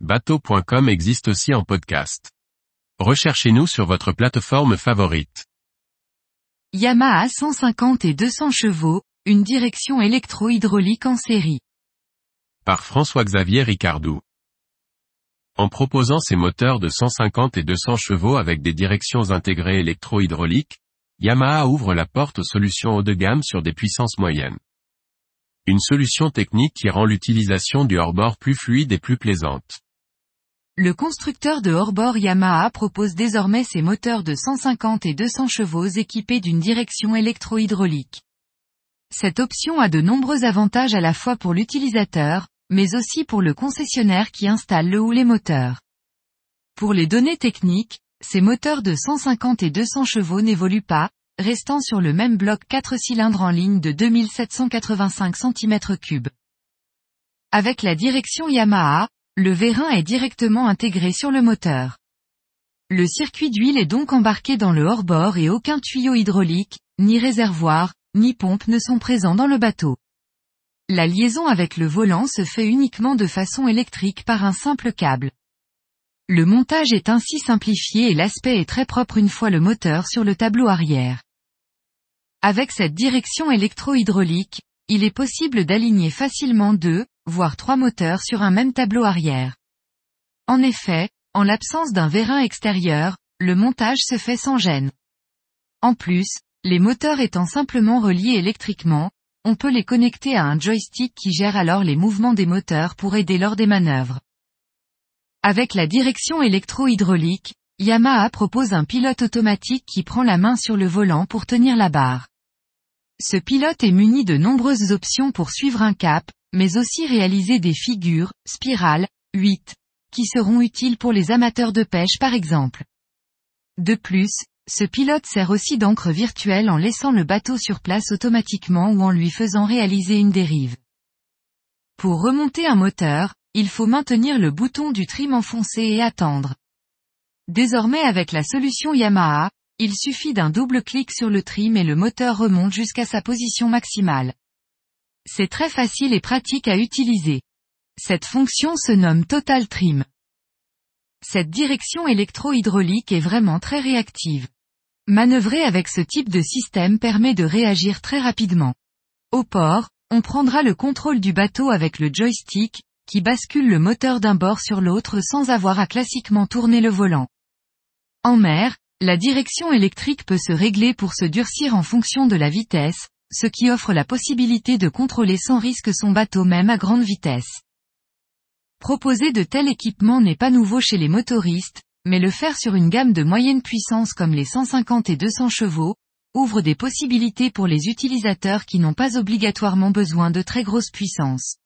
bateau.com existe aussi en podcast. Recherchez-nous sur votre plateforme favorite. Yamaha 150 et 200 chevaux, une direction électro-hydraulique en série. Par François-Xavier Ricardou. En proposant ces moteurs de 150 et 200 chevaux avec des directions intégrées électro-hydrauliques, Yamaha ouvre la porte aux solutions haut de gamme sur des puissances moyennes. Une solution technique qui rend l'utilisation du hors-bord plus fluide et plus plaisante. Le constructeur de hors-bord Yamaha propose désormais ses moteurs de 150 et 200 chevaux équipés d'une direction électro-hydraulique. Cette option a de nombreux avantages à la fois pour l'utilisateur, mais aussi pour le concessionnaire qui installe le ou les moteurs. Pour les données techniques, ces moteurs de 150 et 200 chevaux n'évoluent pas, restant sur le même bloc 4 cylindres en ligne de 2785 cm3. Avec la direction Yamaha, le vérin est directement intégré sur le moteur. Le circuit d'huile est donc embarqué dans le hors-bord et aucun tuyau hydraulique, ni réservoir, ni pompe ne sont présents dans le bateau. La liaison avec le volant se fait uniquement de façon électrique par un simple câble. Le montage est ainsi simplifié et l'aspect est très propre une fois le moteur sur le tableau arrière. Avec cette direction électro-hydraulique, il est possible d'aligner facilement deux, voire trois moteurs sur un même tableau arrière. En effet, en l'absence d'un vérin extérieur, le montage se fait sans gêne. En plus, les moteurs étant simplement reliés électriquement, on peut les connecter à un joystick qui gère alors les mouvements des moteurs pour aider lors des manœuvres. Avec la direction électro-hydraulique, Yamaha propose un pilote automatique qui prend la main sur le volant pour tenir la barre. Ce pilote est muni de nombreuses options pour suivre un cap, mais aussi réaliser des figures, spirales, 8, qui seront utiles pour les amateurs de pêche par exemple. De plus, ce pilote sert aussi d'encre virtuelle en laissant le bateau sur place automatiquement ou en lui faisant réaliser une dérive. Pour remonter un moteur, il faut maintenir le bouton du trim enfoncé et attendre. Désormais avec la solution Yamaha, il suffit d'un double clic sur le trim et le moteur remonte jusqu'à sa position maximale. C'est très facile et pratique à utiliser. Cette fonction se nomme Total Trim. Cette direction électro-hydraulique est vraiment très réactive. Manœuvrer avec ce type de système permet de réagir très rapidement. Au port, on prendra le contrôle du bateau avec le joystick, qui bascule le moteur d'un bord sur l'autre sans avoir à classiquement tourner le volant. En mer, la direction électrique peut se régler pour se durcir en fonction de la vitesse, ce qui offre la possibilité de contrôler sans risque son bateau même à grande vitesse. Proposer de tels équipements n'est pas nouveau chez les motoristes, mais le faire sur une gamme de moyenne puissance comme les 150 et 200 chevaux, ouvre des possibilités pour les utilisateurs qui n'ont pas obligatoirement besoin de très grosses puissances.